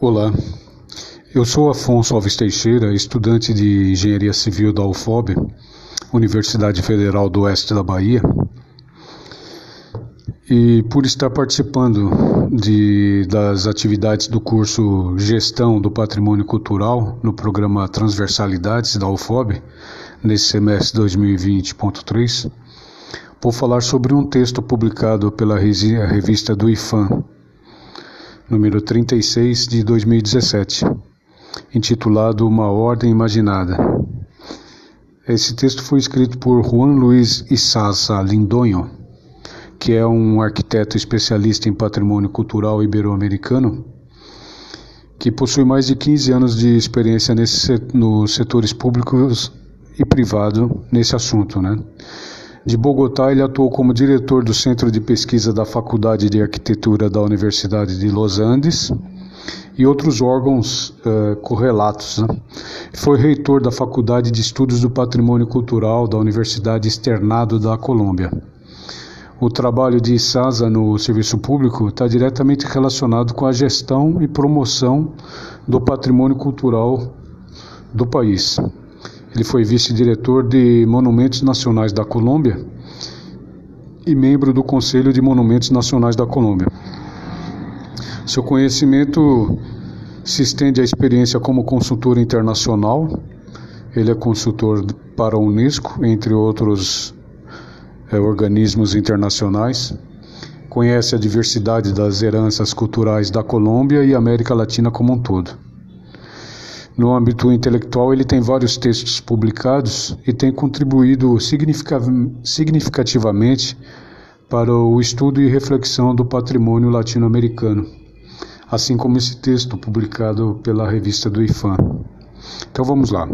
Olá, eu sou Afonso Alves Teixeira, estudante de Engenharia Civil da UFOB, Universidade Federal do Oeste da Bahia, e por estar participando de, das atividades do curso Gestão do Patrimônio Cultural no programa Transversalidades da UFOB, nesse semestre 2020.3, vou falar sobre um texto publicado pela revista do IFAM, número 36 de 2017, intitulado Uma Ordem Imaginada. Esse texto foi escrito por Juan Luiz Isaza Lindonho, que é um arquiteto especialista em patrimônio cultural ibero-americano, que possui mais de 15 anos de experiência nesse, nos setores públicos e privado nesse assunto, né? De Bogotá, ele atuou como diretor do Centro de Pesquisa da Faculdade de Arquitetura da Universidade de Los Andes e outros órgãos uh, correlatos. Né? Foi reitor da Faculdade de Estudos do Patrimônio Cultural da Universidade Externado da Colômbia. O trabalho de Sasa no serviço público está diretamente relacionado com a gestão e promoção do patrimônio cultural do país. Ele foi vice-diretor de Monumentos Nacionais da Colômbia e membro do Conselho de Monumentos Nacionais da Colômbia. Seu conhecimento se estende à experiência como consultor internacional. Ele é consultor para a Unesco, entre outros é, organismos internacionais. Conhece a diversidade das heranças culturais da Colômbia e América Latina como um todo. No âmbito intelectual, ele tem vários textos publicados e tem contribuído significativamente para o estudo e reflexão do patrimônio latino-americano, assim como esse texto publicado pela revista do IFAM. Então vamos lá.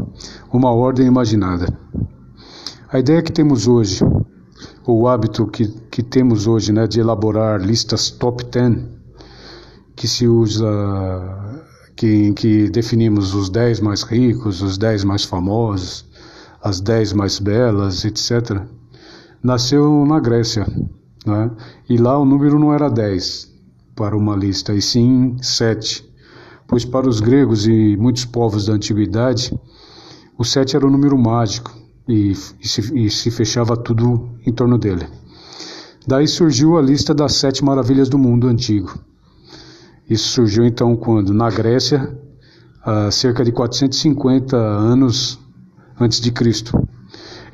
Uma ordem imaginada. A ideia que temos hoje, o hábito que, que temos hoje né, de elaborar listas top 10, que se usa que, em que definimos os dez mais ricos, os dez mais famosos, as dez mais belas, etc., nasceu na Grécia. Né? E lá o número não era dez para uma lista, e sim sete, pois para os gregos e muitos povos da antiguidade, o sete era o número mágico e, e, se, e se fechava tudo em torno dele. Daí surgiu a lista das sete maravilhas do mundo antigo. Isso surgiu então quando? Na Grécia, há cerca de 450 anos antes de Cristo.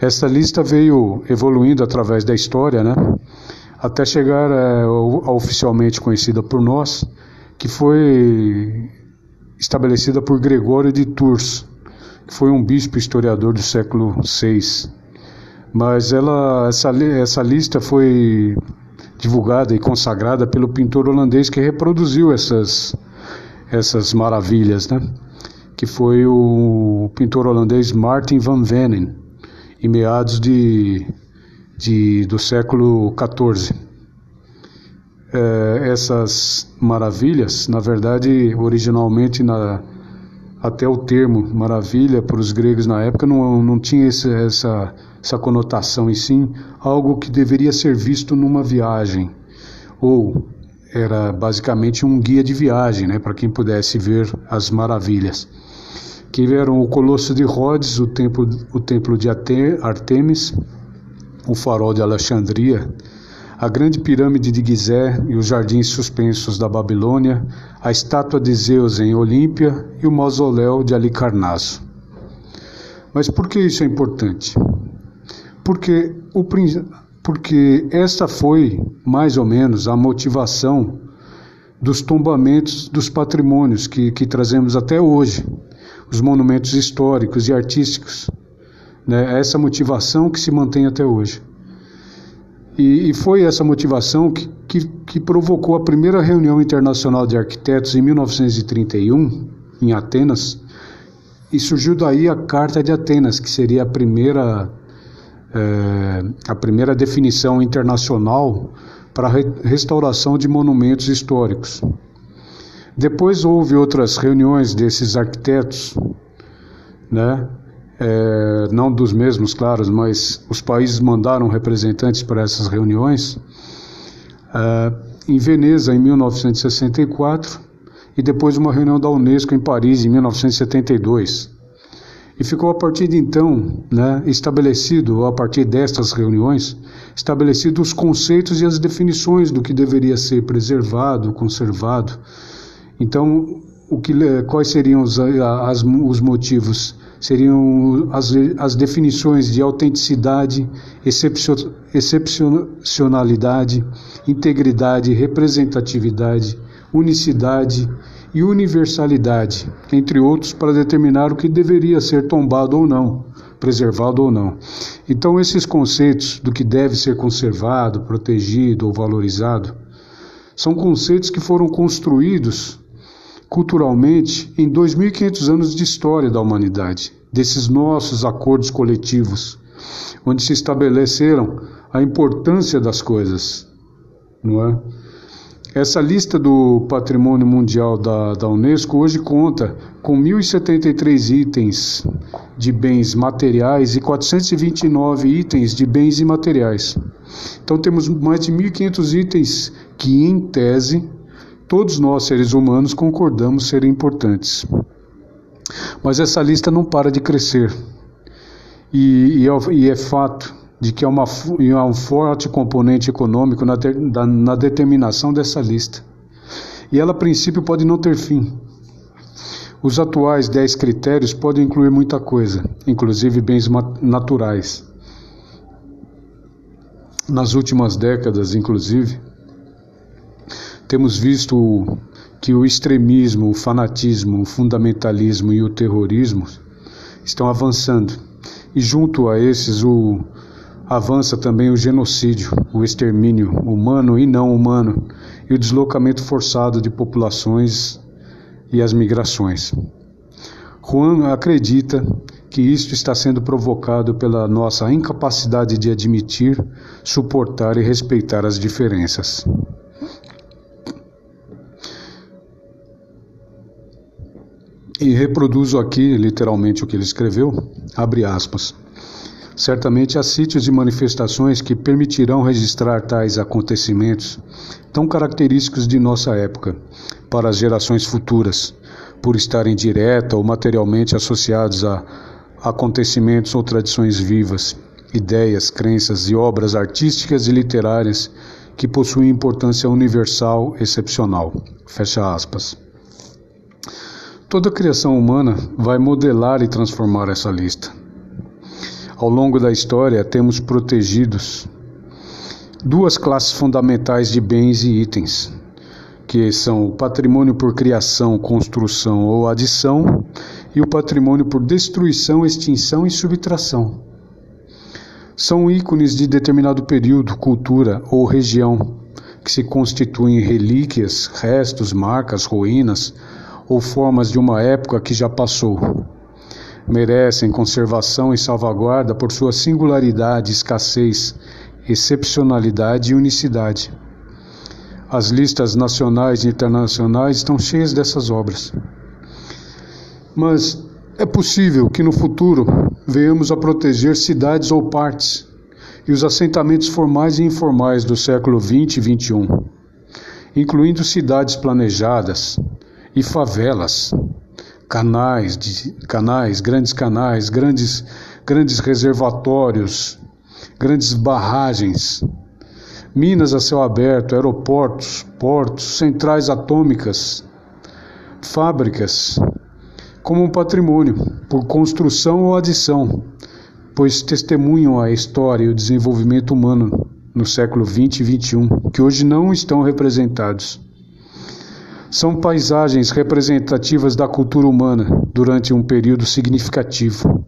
Essa lista veio evoluindo através da história, né? Até chegar é, oficialmente conhecida por nós, que foi estabelecida por Gregório de Tours, que foi um bispo historiador do século VI. Mas ela, essa, essa lista foi divulgada e consagrada pelo pintor holandês que reproduziu essas, essas maravilhas, né? que foi o pintor holandês Martin van Venen, em meados de, de, do século XIV. É, essas maravilhas, na verdade, originalmente na, até o termo maravilha para os gregos na época não, não tinha esse, essa, essa conotação, e sim algo que deveria ser visto numa viagem, ou era basicamente um guia de viagem, né, para quem pudesse ver as maravilhas. Que eram o Colosso de Rhodes, o templo, o templo de Artemis, o farol de Alexandria, a grande pirâmide de Gizé e os jardins suspensos da Babilônia, a estátua de Zeus em Olímpia e o mausoléu de Alicarnasso. Mas por que isso é importante? Porque, o, porque esta foi, mais ou menos, a motivação dos tombamentos dos patrimônios que, que trazemos até hoje, os monumentos históricos e artísticos. Né? Essa motivação que se mantém até hoje. E, e foi essa motivação que, que, que provocou a primeira reunião internacional de arquitetos em 1931, em Atenas, e surgiu daí a Carta de Atenas, que seria a primeira, é, a primeira definição internacional para a restauração de monumentos históricos. Depois houve outras reuniões desses arquitetos, né? é, não dos mesmos, claro, mas os países mandaram representantes para essas reuniões. É, em Veneza, em 1964, e depois uma reunião da Unesco em Paris em 1972. E ficou a partir de então né, estabelecido, a partir destas reuniões, estabelecidos os conceitos e as definições do que deveria ser preservado, conservado. Então, o que, quais seriam os, as, os motivos? Seriam as, as definições de autenticidade, excepcionalidade, integridade, representatividade, unicidade e universalidade, entre outros, para determinar o que deveria ser tombado ou não, preservado ou não. Então, esses conceitos do que deve ser conservado, protegido ou valorizado são conceitos que foram construídos culturalmente em 2.500 anos de história da humanidade, desses nossos acordos coletivos, onde se estabeleceram a importância das coisas, não é? Essa lista do Patrimônio Mundial da, da Unesco hoje conta com 1.073 itens de bens materiais e 429 itens de bens imateriais. Então temos mais de 1.500 itens que, em tese, todos nós seres humanos concordamos serem importantes. Mas essa lista não para de crescer. E, e, é, e é fato de que há, uma, há um forte componente econômico na, ter, na determinação dessa lista. E ela, a princípio, pode não ter fim. Os atuais 10 critérios podem incluir muita coisa, inclusive bens naturais. Nas últimas décadas, inclusive, temos visto que o extremismo, o fanatismo, o fundamentalismo e o terrorismo estão avançando. E junto a esses, o, avança também o genocídio, o extermínio humano e não humano, e o deslocamento forçado de populações e as migrações. Juan acredita que isto está sendo provocado pela nossa incapacidade de admitir, suportar e respeitar as diferenças. E reproduzo aqui literalmente o que ele escreveu, abre aspas. Certamente há sítios e manifestações que permitirão registrar tais acontecimentos, tão característicos de nossa época, para as gerações futuras, por estarem direta ou materialmente associados a acontecimentos ou tradições vivas, ideias, crenças e obras artísticas e literárias que possuem importância universal excepcional. Fecha aspas. Toda criação humana vai modelar e transformar essa lista. Ao longo da história, temos protegidos duas classes fundamentais de bens e itens, que são o patrimônio por criação, construção ou adição e o patrimônio por destruição, extinção e subtração. São ícones de determinado período, cultura ou região, que se constituem relíquias, restos, marcas, ruínas ou formas de uma época que já passou merecem conservação e salvaguarda por sua singularidade, escassez, excepcionalidade e unicidade. As listas nacionais e internacionais estão cheias dessas obras. Mas é possível que no futuro venhamos a proteger cidades ou partes e os assentamentos formais e informais do século XX e XXI, incluindo cidades planejadas e favelas, canais, de, canais, grandes canais, grandes, grandes reservatórios, grandes barragens, minas a céu aberto, aeroportos, portos, centrais atômicas, fábricas, como um patrimônio, por construção ou adição, pois testemunham a história e o desenvolvimento humano no século XX e XXI, que hoje não estão representados são paisagens representativas da cultura humana durante um período significativo.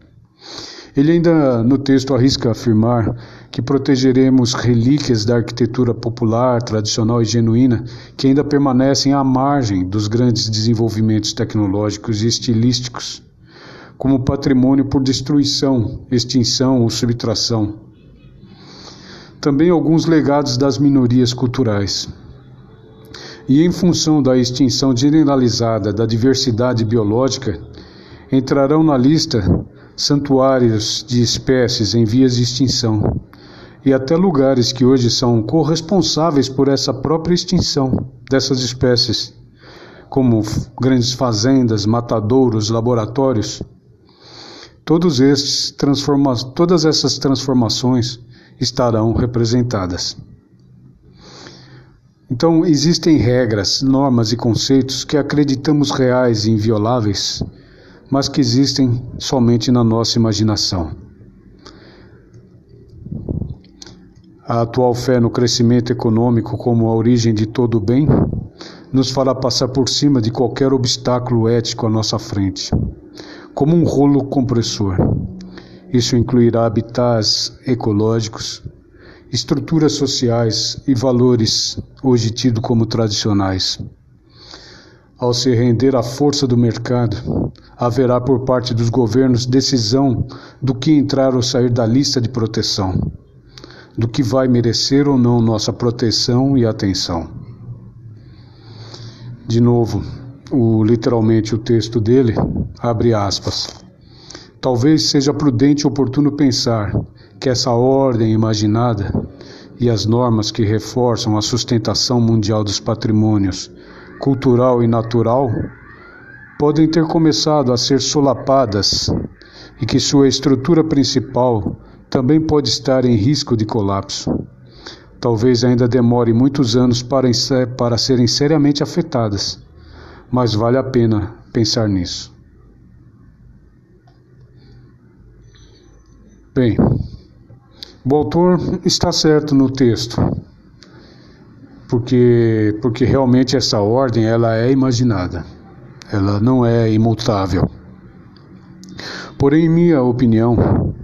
Ele ainda no texto arrisca afirmar que protegeremos relíquias da arquitetura popular, tradicional e genuína que ainda permanecem à margem dos grandes desenvolvimentos tecnológicos e estilísticos, como patrimônio por destruição, extinção ou subtração. Também alguns legados das minorias culturais e, em função da extinção generalizada da diversidade biológica, entrarão na lista santuários de espécies em vias de extinção e até lugares que hoje são corresponsáveis por essa própria extinção dessas espécies, como grandes fazendas, matadouros, laboratórios, todos estes todas essas transformações estarão representadas. Então, existem regras, normas e conceitos que acreditamos reais e invioláveis, mas que existem somente na nossa imaginação. A atual fé no crescimento econômico como a origem de todo o bem nos fará passar por cima de qualquer obstáculo ético à nossa frente, como um rolo compressor. Isso incluirá habitats ecológicos, estruturas sociais e valores hoje tidos como tradicionais. Ao se render à força do mercado, haverá por parte dos governos decisão do que entrar ou sair da lista de proteção, do que vai merecer ou não nossa proteção e atenção. De novo, o, literalmente o texto dele, abre aspas. Talvez seja prudente e oportuno pensar que essa ordem imaginada e as normas que reforçam a sustentação mundial dos patrimônios cultural e natural podem ter começado a ser solapadas e que sua estrutura principal também pode estar em risco de colapso. Talvez ainda demore muitos anos para, para serem seriamente afetadas, mas vale a pena pensar nisso. Bem, o autor está certo no texto, porque, porque realmente essa ordem ela é imaginada, ela não é imutável. Porém, em minha opinião,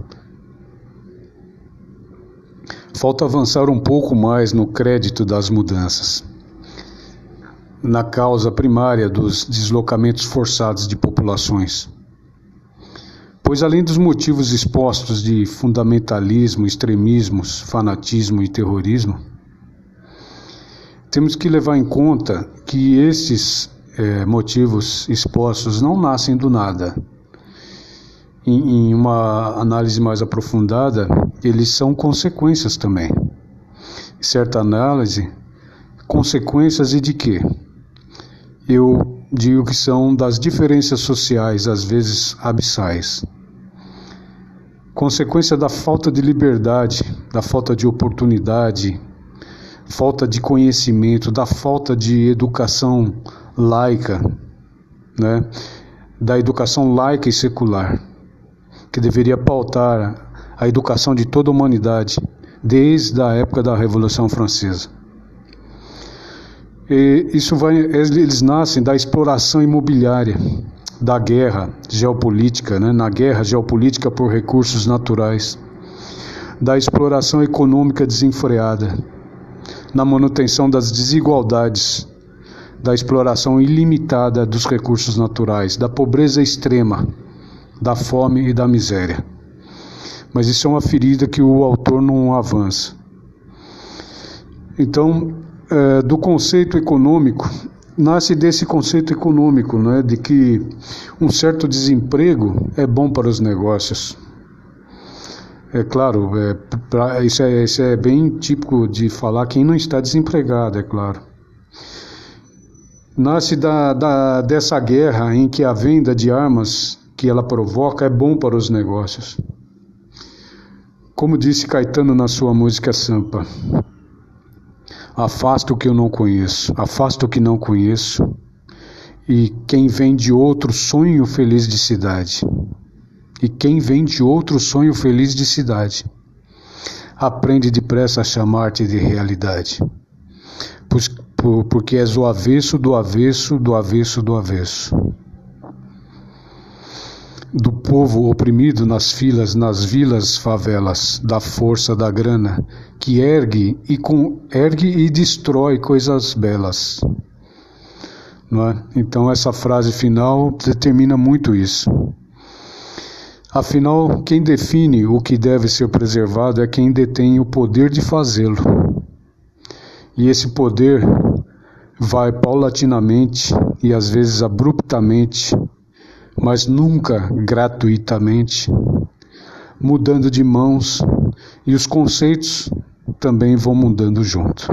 falta avançar um pouco mais no crédito das mudanças, na causa primária dos deslocamentos forçados de populações Pois além dos motivos expostos de fundamentalismo, extremismos, fanatismo e terrorismo, temos que levar em conta que esses é, motivos expostos não nascem do nada. Em, em uma análise mais aprofundada, eles são consequências também. Em certa análise, consequências e de quê? Eu digo que são das diferenças sociais, às vezes abissais consequência da falta de liberdade, da falta de oportunidade, falta de conhecimento, da falta de educação laica, né? da educação laica e secular, que deveria pautar a educação de toda a humanidade desde a época da Revolução Francesa. E isso vai, eles nascem da exploração imobiliária, da guerra geopolítica, né, na guerra geopolítica por recursos naturais, da exploração econômica desenfreada, na manutenção das desigualdades, da exploração ilimitada dos recursos naturais, da pobreza extrema, da fome e da miséria. Mas isso é uma ferida que o autor não avança. Então, é, do conceito econômico, nasce desse conceito econômico, né, de que um certo desemprego é bom para os negócios. É claro, é, pra, isso, é, isso é bem típico de falar quem não está desempregado, é claro. Nasce da, da, dessa guerra em que a venda de armas que ela provoca é bom para os negócios. Como disse Caetano na sua música Sampa, Afasta o que eu não conheço, afasta o que não conheço, e quem vem de outro sonho feliz de cidade. E quem vem de outro sonho feliz de cidade, aprende depressa a chamar-te de realidade. Porque és o avesso do avesso do avesso do avesso do povo oprimido nas filas, nas vilas, favelas, da força da grana, que ergue e, com, ergue e destrói coisas belas. É? Então, essa frase final determina muito isso. Afinal, quem define o que deve ser preservado é quem detém o poder de fazê-lo. E esse poder vai paulatinamente e às vezes abruptamente mas nunca gratuitamente, mudando de mãos e os conceitos também vão mudando junto.